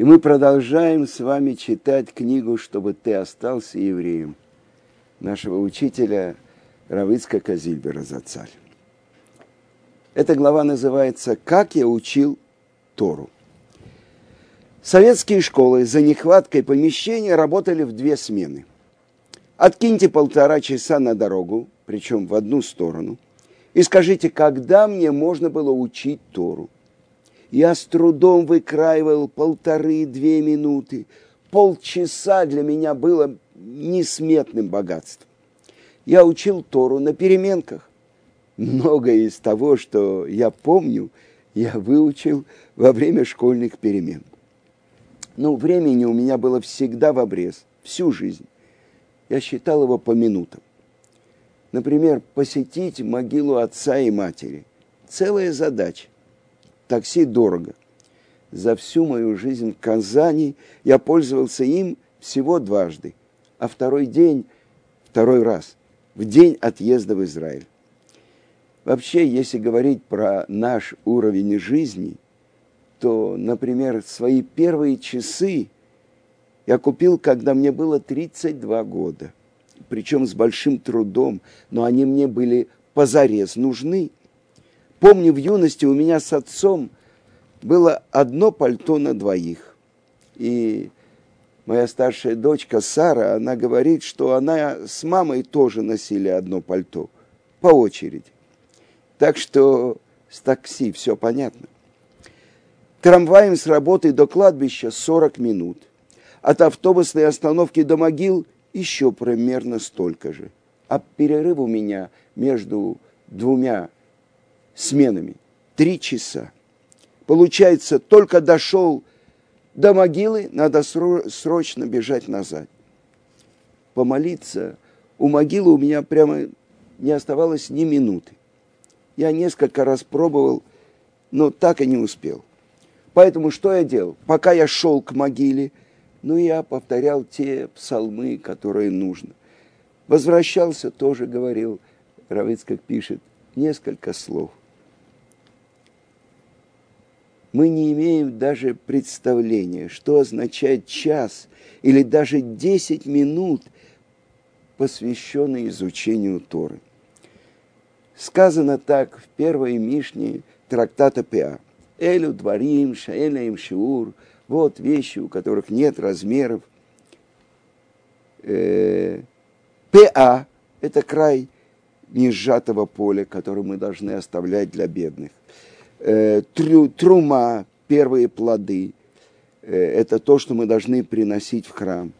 И мы продолжаем с вами читать книгу «Чтобы ты остался евреем» нашего учителя Равицка Казильбера Зацаль. Эта глава называется «Как я учил Тору». Советские школы за нехваткой помещения работали в две смены. Откиньте полтора часа на дорогу, причем в одну сторону, и скажите, когда мне можно было учить Тору – я с трудом выкраивал полторы-две минуты. Полчаса для меня было несметным богатством. Я учил Тору на переменках. Многое из того, что я помню, я выучил во время школьных перемен. Но времени у меня было всегда в обрез, всю жизнь. Я считал его по минутам. Например, посетить могилу отца и матери. Целая задача такси дорого. За всю мою жизнь в Казани я пользовался им всего дважды, а второй день, второй раз, в день отъезда в Израиль. Вообще, если говорить про наш уровень жизни, то, например, свои первые часы я купил, когда мне было 32 года. Причем с большим трудом, но они мне были позарез нужны. Помню, в юности у меня с отцом было одно пальто на двоих. И моя старшая дочка Сара, она говорит, что она с мамой тоже носили одно пальто по очереди. Так что с такси все понятно. Трамваем с работы до кладбища 40 минут. От автобусной остановки до могил еще примерно столько же. А перерыв у меня между двумя сменами. Три часа. Получается, только дошел до могилы, надо срочно бежать назад. Помолиться у могилы у меня прямо не оставалось ни минуты. Я несколько раз пробовал, но так и не успел. Поэтому что я делал? Пока я шел к могиле, ну, я повторял те псалмы, которые нужно. Возвращался, тоже говорил, Равицкак пишет, несколько слов мы не имеем даже представления, что означает час или даже 10 минут, посвященные изучению Торы. Сказано так в первой Мишне трактата Пеа. Элю дворим, шаэля им шиур. Вот вещи, у которых нет размеров. Э, Пеа – это край несжатого поля, который мы должны оставлять для бедных э, трю, трума, первые плоды, э, это то, что мы должны приносить в храм.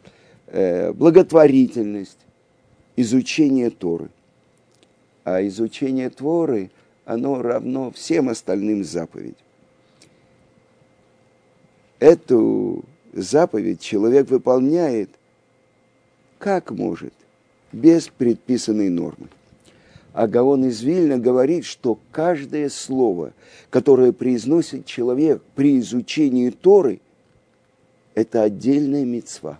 Э, благотворительность, изучение Торы. А изучение Торы, оно равно всем остальным заповедям. Эту заповедь человек выполняет как может, без предписанной нормы. А Гаон из Вильна говорит, что каждое слово, которое произносит человек при изучении Торы, это отдельная мецва.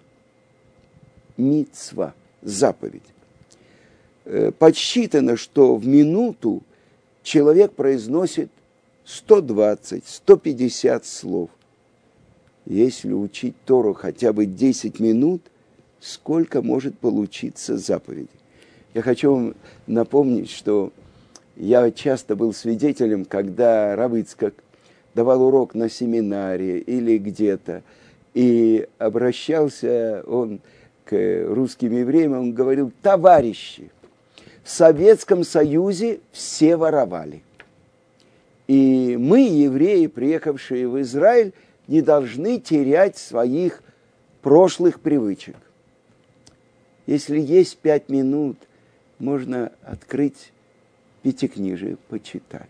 Мицва, заповедь. Э, подсчитано, что в минуту человек произносит 120-150 слов. Если учить Тору хотя бы 10 минут, сколько может получиться заповедей? Я хочу вам напомнить, что я часто был свидетелем, когда Равыцкак давал урок на семинаре или где-то, и обращался он к русским евреям, он говорил, товарищи, в Советском Союзе все воровали. И мы, евреи, приехавшие в Израиль, не должны терять своих прошлых привычек. Если есть пять минут – можно открыть пятикнижие, почитать.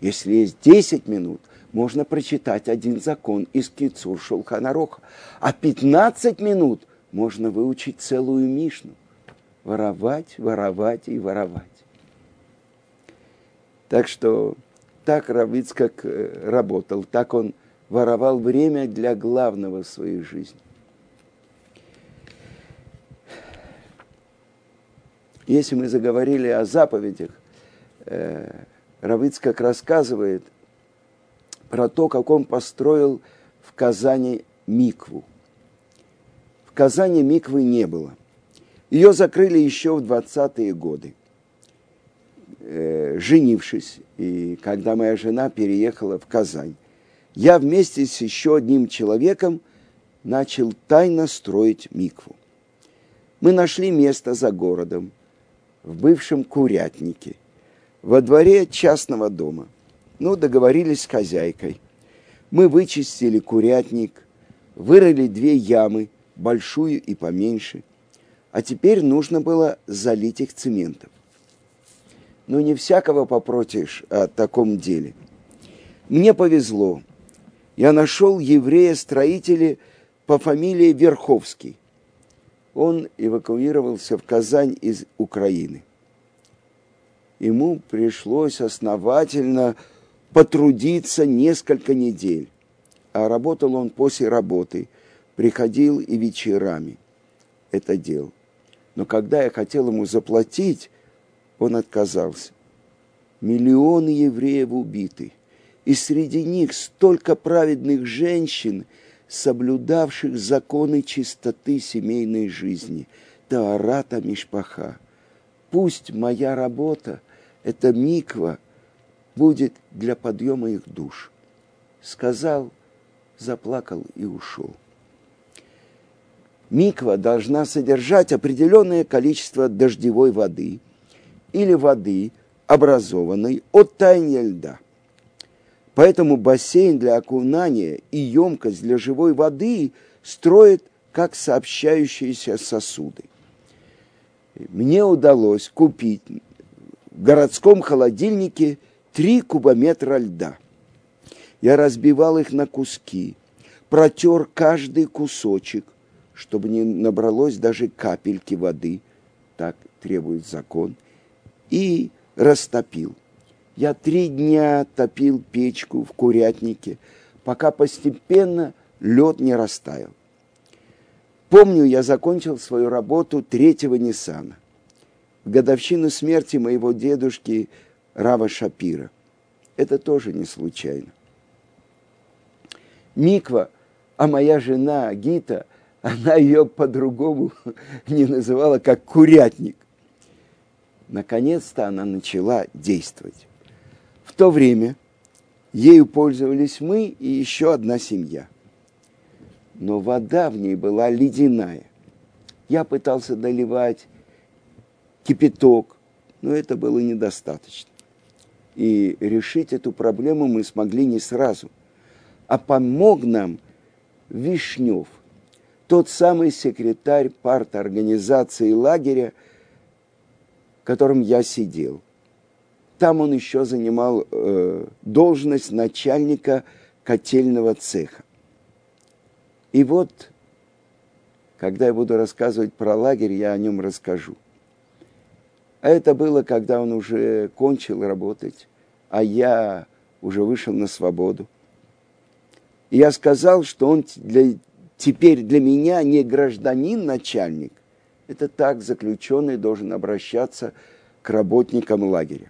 Если есть 10 минут, можно прочитать один закон из Кицур Шулханароха. А 15 минут можно выучить целую Мишну. Воровать, воровать и воровать. Так что так Равицкак э, работал, так он воровал время для главного в своей жизни. Если мы заговорили о заповедях, э, Равицкак рассказывает про то, как он построил в Казани микву. В Казани миквы не было. Ее закрыли еще в 20-е годы. Э, женившись, и когда моя жена переехала в Казань, я вместе с еще одним человеком начал тайно строить микву. Мы нашли место за городом, в бывшем курятнике, во дворе частного дома. Ну, договорились с хозяйкой. Мы вычистили курятник, вырыли две ямы, большую и поменьше, а теперь нужно было залить их цементом. Но не всякого попротишь о таком деле. Мне повезло. Я нашел еврея-строителя по фамилии Верховский он эвакуировался в Казань из Украины. Ему пришлось основательно потрудиться несколько недель, а работал он после работы, приходил и вечерами это делал. Но когда я хотел ему заплатить, он отказался. Миллионы евреев убиты, и среди них столько праведных женщин – соблюдавших законы чистоты семейной жизни, Таарата Мишпаха. Пусть моя работа, эта миква, будет для подъема их душ. Сказал, заплакал и ушел. Миква должна содержать определенное количество дождевой воды или воды, образованной от таяния льда – Поэтому бассейн для окунания и емкость для живой воды строят как сообщающиеся сосуды. Мне удалось купить в городском холодильнике 3 кубометра льда. Я разбивал их на куски, протер каждый кусочек, чтобы не набралось даже капельки воды, так требует закон, и растопил – я три дня топил печку в курятнике, пока постепенно лед не растаял. Помню, я закончил свою работу третьего Ниссана, в годовщину смерти моего дедушки Рава Шапира. Это тоже не случайно. Миква, а моя жена Гита, она ее по-другому не называла, как курятник. Наконец-то она начала действовать то время ею пользовались мы и еще одна семья. Но вода в ней была ледяная. Я пытался доливать кипяток, но это было недостаточно. И решить эту проблему мы смогли не сразу. А помог нам Вишнев, тот самый секретарь парт-организации лагеря, в котором я сидел. Там он еще занимал э, должность начальника котельного цеха. И вот, когда я буду рассказывать про лагерь, я о нем расскажу. А это было, когда он уже кончил работать, а я уже вышел на свободу. И я сказал, что он для, теперь для меня не гражданин-начальник. Это так заключенный должен обращаться к работникам лагеря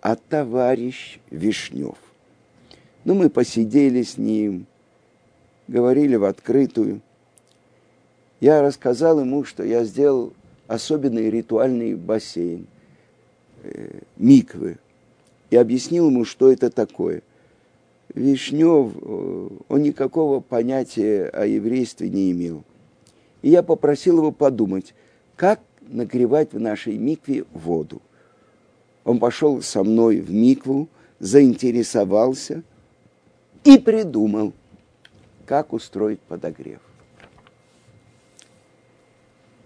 а товарищ Вишнев. Ну, мы посидели с ним, говорили в открытую. Я рассказал ему, что я сделал особенный ритуальный бассейн, э, миквы, и объяснил ему, что это такое. Вишнев, э, он никакого понятия о еврействе не имел. И я попросил его подумать, как нагревать в нашей микве воду. Он пошел со мной в Микву, заинтересовался и придумал, как устроить подогрев.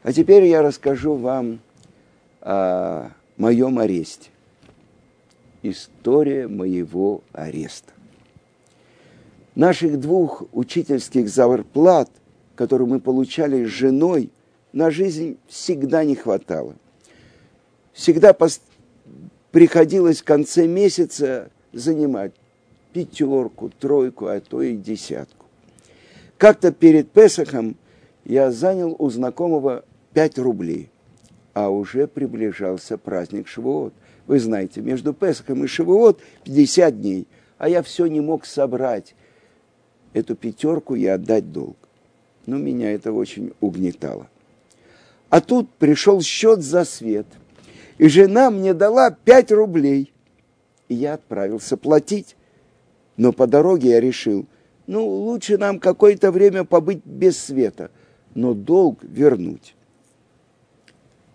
А теперь я расскажу вам о моем аресте. История моего ареста. Наших двух учительских зарплат, которые мы получали с женой, на жизнь всегда не хватало. Всегда приходилось в конце месяца занимать пятерку, тройку, а то и десятку. Как-то перед Песохом я занял у знакомого 5 рублей, а уже приближался праздник Шивоот. Вы знаете, между Песохом и Шивоот 50 дней, а я все не мог собрать эту пятерку и отдать долг. Но меня это очень угнетало. А тут пришел счет за свет, и жена мне дала 5 рублей. И я отправился платить. Но по дороге я решил, ну, лучше нам какое-то время побыть без света, но долг вернуть.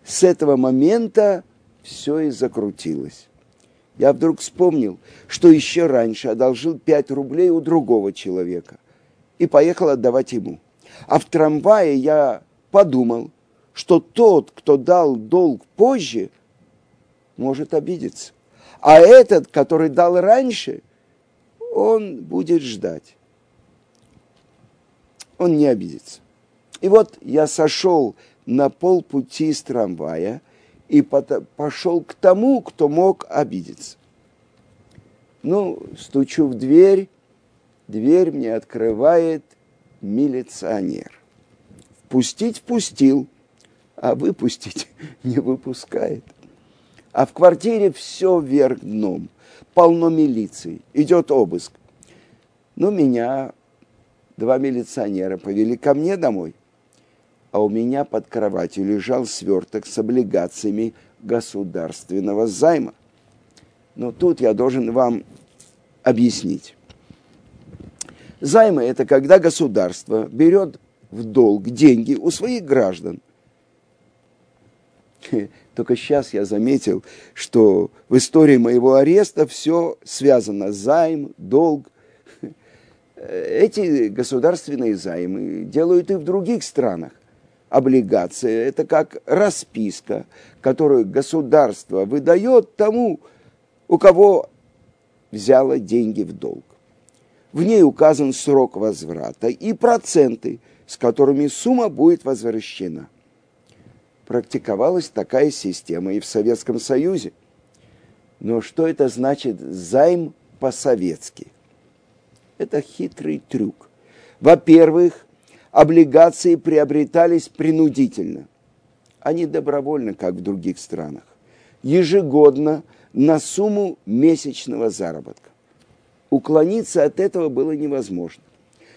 С этого момента все и закрутилось. Я вдруг вспомнил, что еще раньше одолжил 5 рублей у другого человека и поехал отдавать ему. А в трамвае я подумал, что тот, кто дал долг позже, может обидеться. А этот, который дал раньше, он будет ждать. Он не обидится. И вот я сошел на полпути с трамвая и пошел к тому, кто мог обидеться. Ну, стучу в дверь, дверь мне открывает милиционер. Впустить впустил, а выпустить не выпускает. А в квартире все вверх дном, полно милиции, идет обыск. Ну, меня два милиционера повели ко мне домой, а у меня под кроватью лежал сверток с облигациями государственного займа. Но тут я должен вам объяснить. Займы – это когда государство берет в долг деньги у своих граждан. Только сейчас я заметил, что в истории моего ареста все связано. Займ, долг. Эти государственные займы делают и в других странах. Облигация – это как расписка, которую государство выдает тому, у кого взяло деньги в долг. В ней указан срок возврата и проценты, с которыми сумма будет возвращена. Практиковалась такая система и в Советском Союзе. Но что это значит займ по-советски? Это хитрый трюк. Во-первых, облигации приобретались принудительно, а не добровольно, как в других странах. Ежегодно на сумму месячного заработка. Уклониться от этого было невозможно.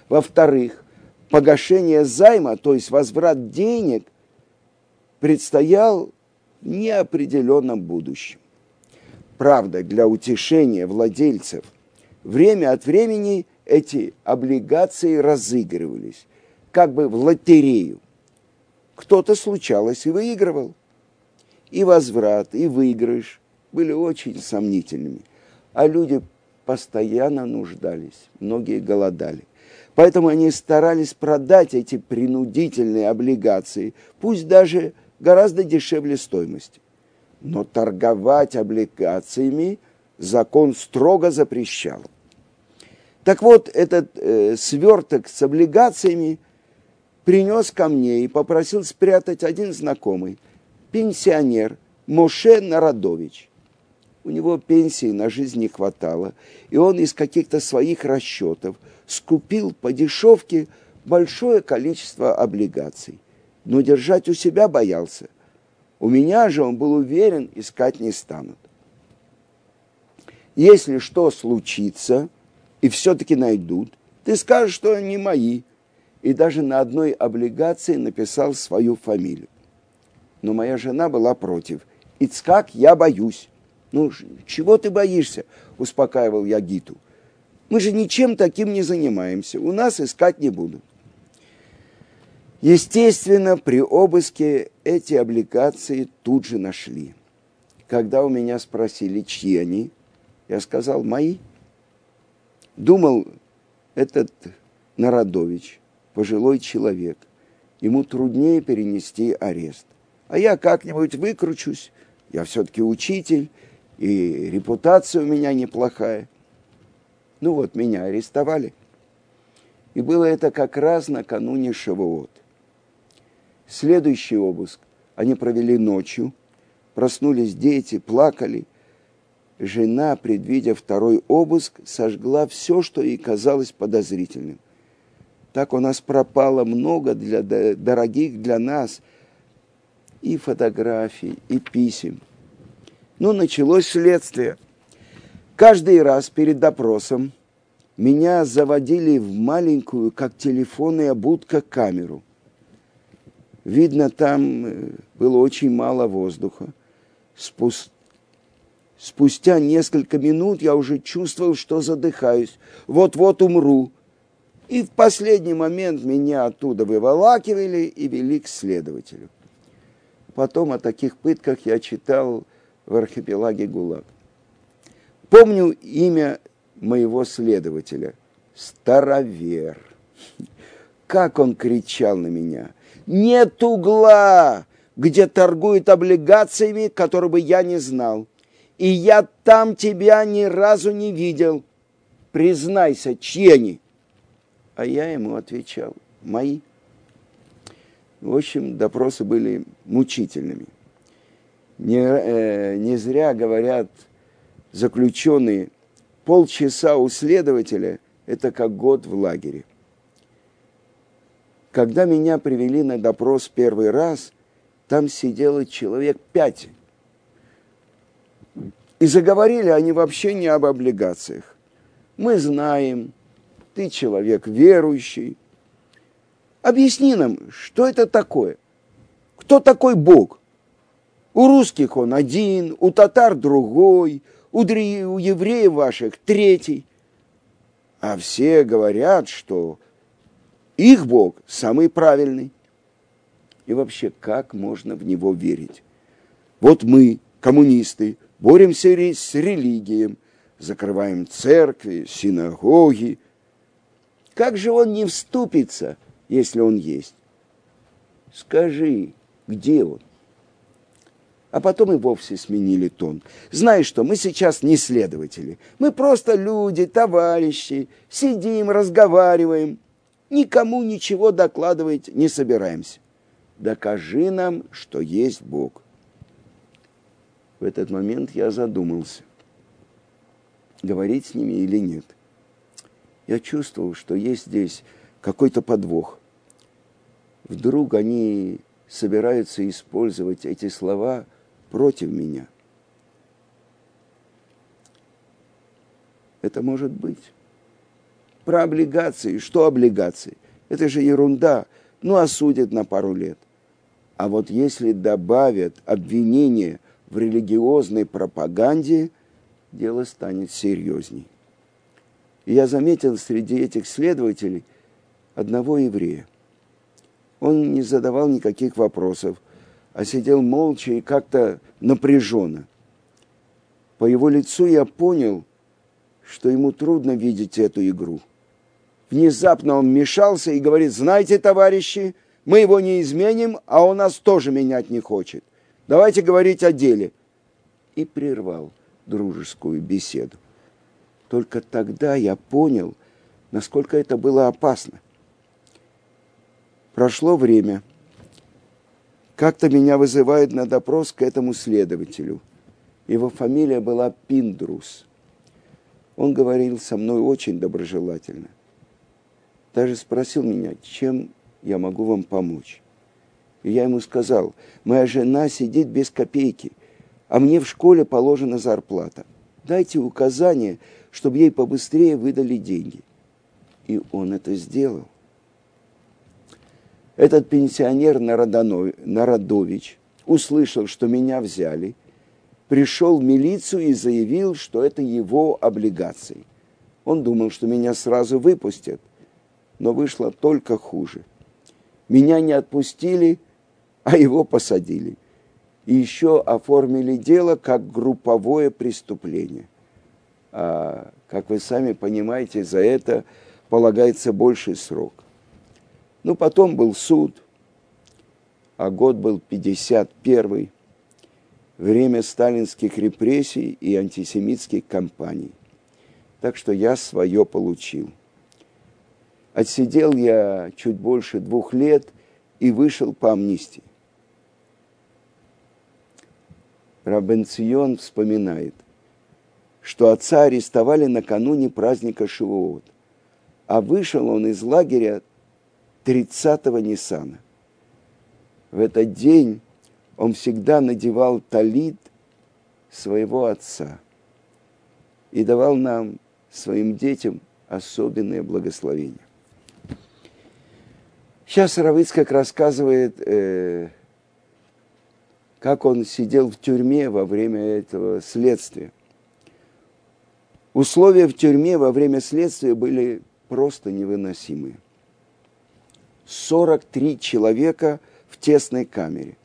Во-вторых, погашение займа, то есть возврат денег, предстоял неопределенном будущем. Правда, для утешения владельцев время от времени эти облигации разыгрывались, как бы в лотерею. Кто-то случалось и выигрывал. И возврат, и выигрыш были очень сомнительными. А люди постоянно нуждались, многие голодали. Поэтому они старались продать эти принудительные облигации, пусть даже гораздо дешевле стоимости. Но торговать облигациями закон строго запрещал. Так вот, этот э, сверток с облигациями принес ко мне и попросил спрятать один знакомый, пенсионер Моше Народович у него пенсии на жизнь не хватало, и он из каких-то своих расчетов скупил по дешевке большое количество облигаций. Но держать у себя боялся. У меня же он был уверен, искать не станут. Если что случится, и все-таки найдут, ты скажешь, что они мои. И даже на одной облигации написал свою фамилию. Но моя жена была против. Ицкак, я боюсь. Ну, чего ты боишься? Успокаивал я Гиту. Мы же ничем таким не занимаемся. У нас искать не будут. Естественно, при обыске эти облигации тут же нашли. Когда у меня спросили, чьи они, я сказал, мои. Думал, этот Народович, пожилой человек, ему труднее перенести арест. А я как-нибудь выкручусь, я все-таки учитель, и репутация у меня неплохая. Ну вот, меня арестовали. И было это как раз накануне Шавуот. Следующий обыск они провели ночью. Проснулись дети, плакали. Жена, предвидя второй обыск, сожгла все, что ей казалось подозрительным. Так у нас пропало много для, дорогих для нас и фотографий, и писем – ну, началось следствие. Каждый раз перед допросом меня заводили в маленькую, как телефонная будка, камеру. Видно, там э, было очень мало воздуха. Спус... Спустя несколько минут я уже чувствовал, что задыхаюсь. Вот-вот умру. И в последний момент меня оттуда выволакивали и вели к следователю. Потом о таких пытках я читал в архипелаге ГУЛАГ. Помню имя моего следователя. Старовер. Как он кричал на меня. Нет угла, где торгуют облигациями, которые бы я не знал. И я там тебя ни разу не видел. Признайся, чьи они? А я ему отвечал, мои. В общем, допросы были мучительными. Не, э, не зря говорят заключенные, полчаса у следователя – это как год в лагере. Когда меня привели на допрос первый раз, там сидело человек пять. И заговорили они вообще не об облигациях. Мы знаем, ты человек верующий. Объясни нам, что это такое? Кто такой Бог? У русских он один, у татар другой, у, дри, у евреев ваших третий. А все говорят, что их Бог самый правильный. И вообще, как можно в него верить? Вот мы, коммунисты, боремся с религией, закрываем церкви, синагоги, как же он не вступится, если он есть? Скажи, где он? А потом и вовсе сменили тон. Знаешь что, мы сейчас не следователи. Мы просто люди, товарищи. Сидим, разговариваем. Никому ничего докладывать не собираемся. Докажи нам, что есть Бог. В этот момент я задумался, говорить с ними или нет – я чувствовал, что есть здесь какой-то подвох. Вдруг они собираются использовать эти слова против меня. Это может быть. Про облигации. Что облигации? Это же ерунда. Ну, осудят на пару лет. А вот если добавят обвинение в религиозной пропаганде, дело станет серьезней. И я заметил среди этих следователей одного еврея. Он не задавал никаких вопросов, а сидел молча и как-то напряженно. По его лицу я понял, что ему трудно видеть эту игру. Внезапно он вмешался и говорит, знаете, товарищи, мы его не изменим, а он нас тоже менять не хочет. Давайте говорить о деле. И прервал дружескую беседу. Только тогда я понял, насколько это было опасно. Прошло время. Как-то меня вызывают на допрос к этому следователю. Его фамилия была Пиндрус. Он говорил со мной очень доброжелательно. Даже спросил меня, чем я могу вам помочь. И я ему сказал, моя жена сидит без копейки, а мне в школе положена зарплата. Дайте указание, чтобы ей побыстрее выдали деньги. И он это сделал. Этот пенсионер Народович услышал, что меня взяли, пришел в милицию и заявил, что это его облигации. Он думал, что меня сразу выпустят, но вышло только хуже. Меня не отпустили, а его посадили. И еще оформили дело как групповое преступление – а, как вы сами понимаете, за это полагается больший срок. Ну, потом был суд, а год был 51 время сталинских репрессий и антисемитских кампаний. Так что я свое получил. Отсидел я чуть больше двух лет и вышел по амнистии. Рабенцион вспоминает – что отца арестовали накануне праздника Шивоот, а вышел он из лагеря 30-го Ниссана. В этот день он всегда надевал талит своего отца и давал нам, своим детям, особенное благословение. Сейчас Равыцкак рассказывает, э, как он сидел в тюрьме во время этого следствия. Условия в тюрьме во время следствия были просто невыносимые. 43 человека в тесной камере.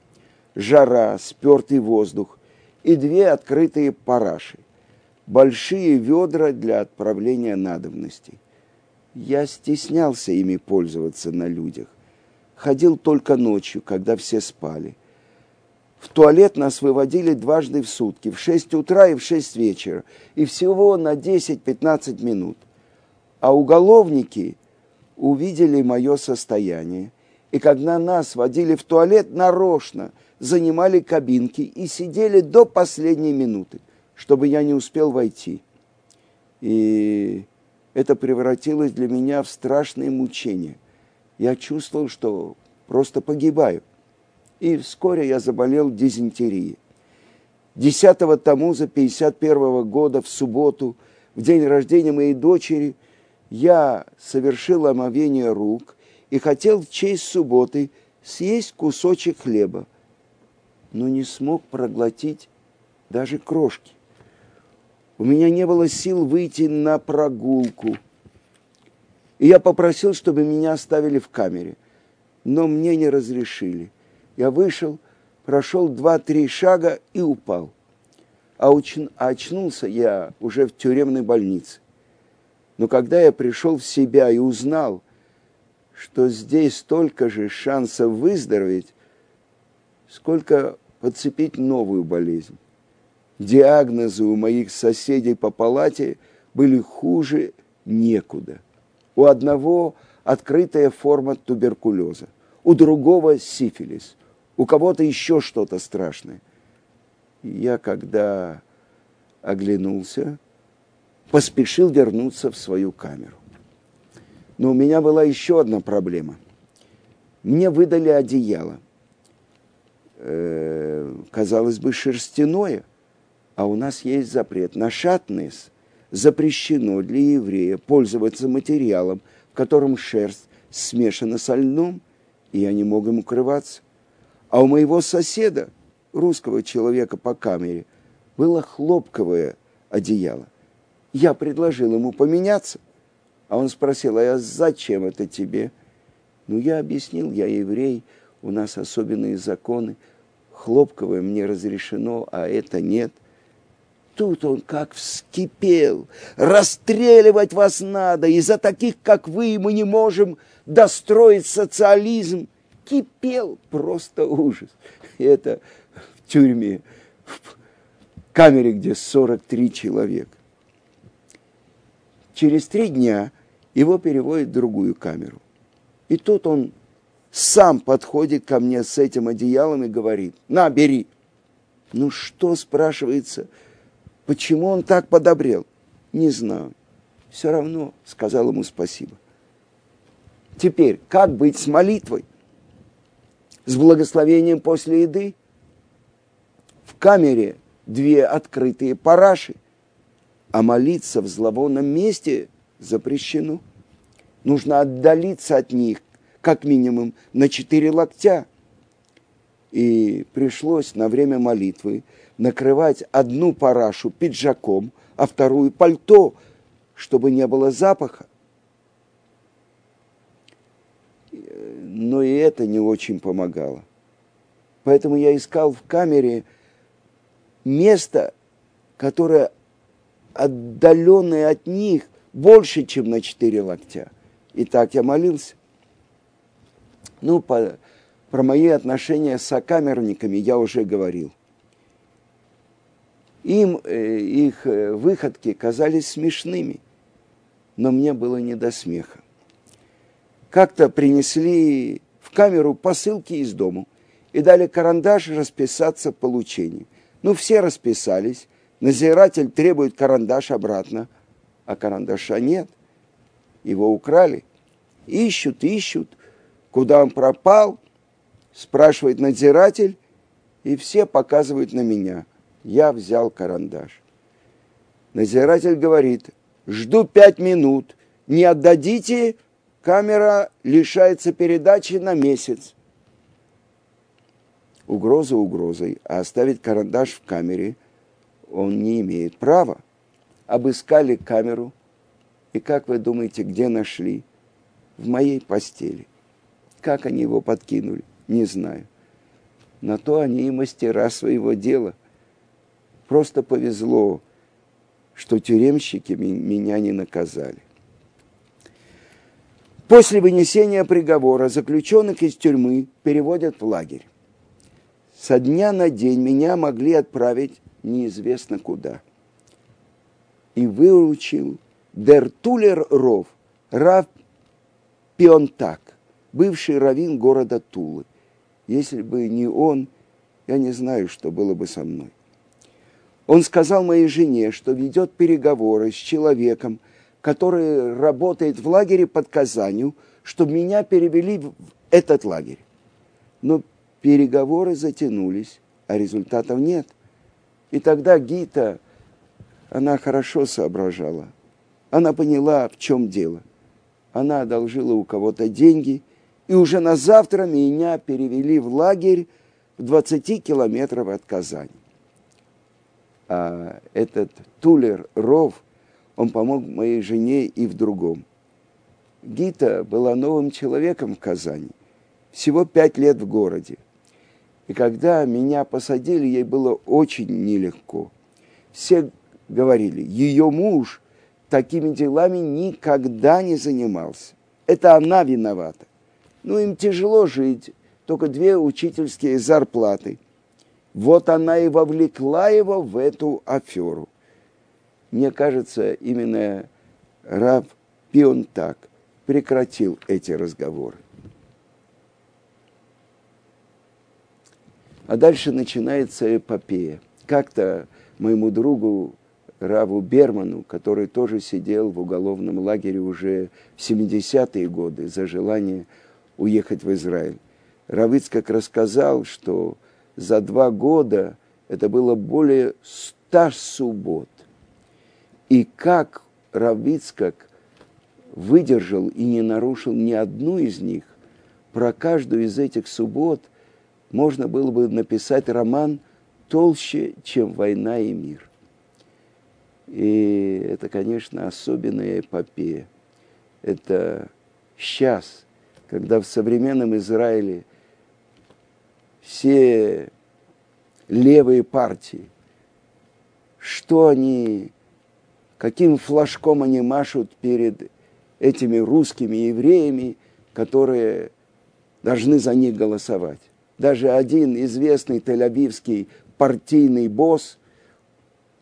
Жара, спертый воздух и две открытые параши. Большие ведра для отправления надобностей. Я стеснялся ими пользоваться на людях. Ходил только ночью, когда все спали. В туалет нас выводили дважды в сутки, в 6 утра и в 6 вечера, и всего на 10-15 минут. А уголовники увидели мое состояние, и когда нас водили в туалет, нарочно занимали кабинки и сидели до последней минуты, чтобы я не успел войти. И это превратилось для меня в страшное мучение. Я чувствовал, что просто погибаю. И вскоре я заболел дизентерией. 10 Тамуза 51 года в субботу, в день рождения моей дочери, я совершил омовение рук и хотел в честь субботы съесть кусочек хлеба, но не смог проглотить даже крошки. У меня не было сил выйти на прогулку. И я попросил, чтобы меня оставили в камере. Но мне не разрешили. Я вышел, прошел два-три шага и упал. А очнулся я уже в тюремной больнице. Но когда я пришел в себя и узнал, что здесь столько же шансов выздороветь, сколько подцепить новую болезнь. Диагнозы у моих соседей по палате были хуже некуда. У одного открытая форма туберкулеза, у другого сифилис, у кого-то еще что-то страшное. я, когда оглянулся, поспешил вернуться в свою камеру. Но у меня была еще одна проблема. Мне выдали одеяло. Э, казалось бы, шерстяное, а у нас есть запрет. На шатнес запрещено для еврея пользоваться материалом, в котором шерсть смешана со льном, и я не мог им укрываться. А у моего соседа, русского человека по камере, было хлопковое одеяло. Я предложил ему поменяться. А он спросил, а я зачем это тебе? Ну, я объяснил, я еврей, у нас особенные законы. Хлопковое мне разрешено, а это нет. Тут он как вскипел. Расстреливать вас надо. Из-за таких, как вы, мы не можем достроить социализм. Кипел просто ужас. И это в тюрьме, в камере, где 43 человека. Через три дня его переводят в другую камеру. И тут он сам подходит ко мне с этим одеялом и говорит, на, бери. Ну что, спрашивается, почему он так подобрел? Не знаю. Все равно сказал ему спасибо. Теперь, как быть с молитвой? С благословением после еды? В камере две открытые параши а молиться в зловонном месте запрещено. Нужно отдалиться от них, как минимум, на четыре локтя. И пришлось на время молитвы накрывать одну парашу пиджаком, а вторую пальто, чтобы не было запаха. Но и это не очень помогало. Поэтому я искал в камере место, которое отдаленные от них больше, чем на четыре локтя. И так я молился. Ну, по, про мои отношения с сокамерниками я уже говорил. Им э, их э, выходки казались смешными, но мне было не до смеха. Как-то принесли в камеру посылки из дому и дали карандаш расписаться получении. Ну, все расписались, Назиратель требует карандаш обратно, а карандаша нет. Его украли. Ищут, ищут. Куда он пропал? Спрашивает надзиратель, и все показывают на меня. Я взял карандаш. Надзиратель говорит, жду пять минут, Не отдадите, камера лишается передачи на месяц. Угроза угрозой, а оставить карандаш в камере он не имеет права. Обыскали камеру, и как вы думаете, где нашли? В моей постели. Как они его подкинули, не знаю. На то они и мастера своего дела. Просто повезло, что тюремщики меня не наказали. После вынесения приговора заключенных из тюрьмы переводят в лагерь. Со дня на день меня могли отправить неизвестно куда. И выучил Дертулер Ров, Рав Пионтак, бывший раввин города Тулы. Если бы не он, я не знаю, что было бы со мной. Он сказал моей жене, что ведет переговоры с человеком, который работает в лагере под Казанью, чтобы меня перевели в этот лагерь. Но переговоры затянулись, а результатов нет. И тогда Гита, она хорошо соображала. Она поняла, в чем дело. Она одолжила у кого-то деньги, и уже на завтра меня перевели в лагерь в 20 километров от Казани. А этот Тулер Ров, он помог моей жене и в другом. Гита была новым человеком в Казани, всего пять лет в городе. И когда меня посадили, ей было очень нелегко. Все говорили, ее муж такими делами никогда не занимался. Это она виновата. Ну, им тяжело жить, только две учительские зарплаты. Вот она и вовлекла его в эту аферу. Мне кажется, именно Рав Пионтак прекратил эти разговоры. А дальше начинается эпопея. Как-то моему другу Раву Берману, который тоже сидел в уголовном лагере уже в 70-е годы за желание уехать в Израиль. Равицкак рассказал, что за два года это было более ста суббот. И как Равицкак выдержал и не нарушил ни одну из них, про каждую из этих суббот – можно было бы написать роман толще, чем «Война и мир». И это, конечно, особенная эпопея. Это сейчас, когда в современном Израиле все левые партии, что они, каким флажком они машут перед этими русскими евреями, которые должны за них голосовать. Даже один известный тель-авивский партийный босс,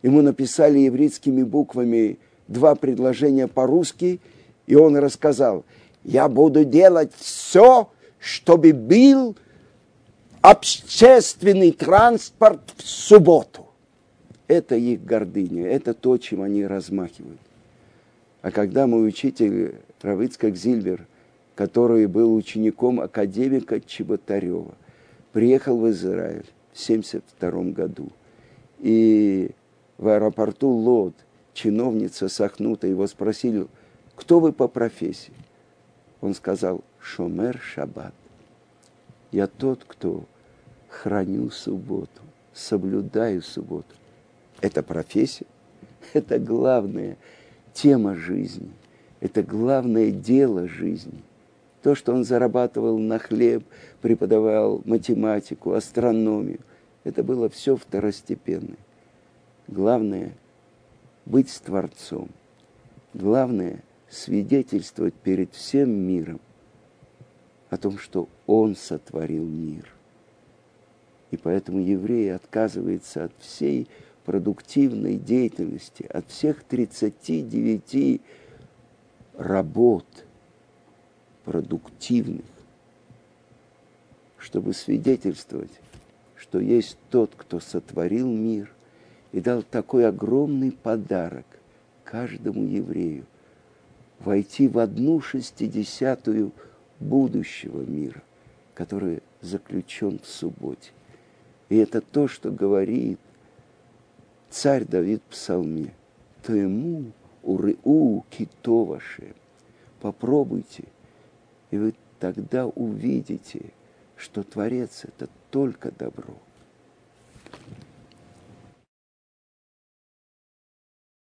ему написали еврейскими буквами два предложения по-русски, и он рассказал, я буду делать все, чтобы был общественный транспорт в субботу. Это их гордыня, это то, чем они размахивают. А когда мой учитель Равицкак Зильбер, который был учеником академика Чеботарева, приехал в Израиль в 1972 году. И в аэропорту Лод чиновница Сахнута его спросили, кто вы по профессии? Он сказал, Шомер Шаббат. Я тот, кто храню субботу, соблюдаю субботу. Это профессия, это главная тема жизни, это главное дело жизни – то, что он зарабатывал на хлеб, преподавал математику, астрономию, это было все второстепенное. Главное – быть с Творцом. Главное – свидетельствовать перед всем миром о том, что Он сотворил мир. И поэтому еврей отказывается от всей продуктивной деятельности, от всех 39 работ – продуктивных, чтобы свидетельствовать, что есть тот, кто сотворил мир и дал такой огромный подарок каждому еврею войти в одну шестидесятую будущего мира, который заключен в субботе. И это то, что говорит царь Давид в псалме. То ему урыу кито ваше. Попробуйте, и вы тогда увидите, что Творец – это только добро.